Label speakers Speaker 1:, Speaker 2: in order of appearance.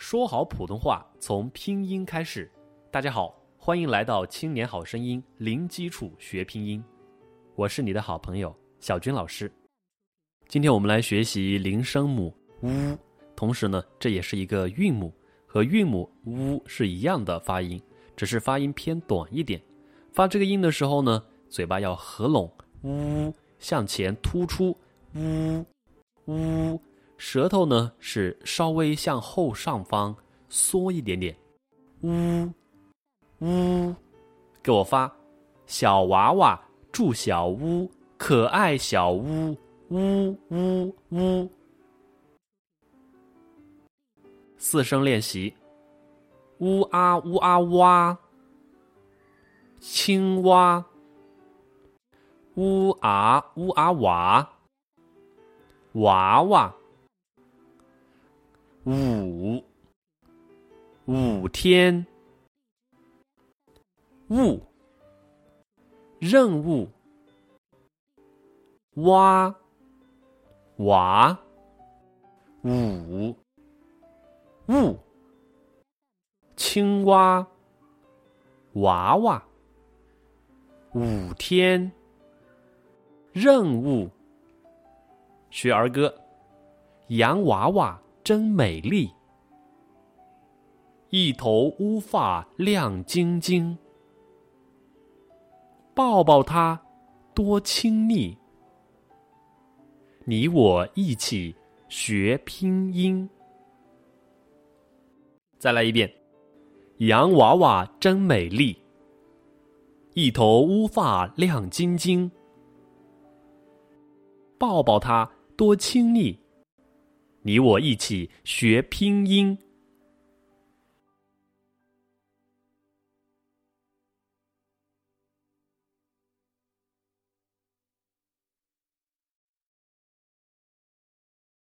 Speaker 1: 说好普通话从拼音开始。大家好，欢迎来到《青年好声音》，零基础学拼音。我是你的好朋友小军老师。今天我们来学习零声母“ “u”，”，同时呢，这也是一个韵母，和韵母“ “u” ”是一样的发音，只是发音偏短一点。发这个音的时候呢，嘴巴要合拢，“呜”向前突出，“呜”“呜”。舌头呢是稍微向后上方缩一点点，呜呜，给我发，小娃娃住小屋，可爱小屋，呜呜呜。四声练习，呜啊呜啊哇，青蛙，呜啊呜啊娃，娃娃。五五天，物任务，蛙娃五物青蛙娃娃五天任务学儿歌，洋娃娃。真美丽，一头乌发亮晶晶，抱抱它多亲密。你我一起学拼音。再来一遍，洋娃娃真美丽，一头乌发亮晶晶，抱抱它多亲密。你我一起学拼音。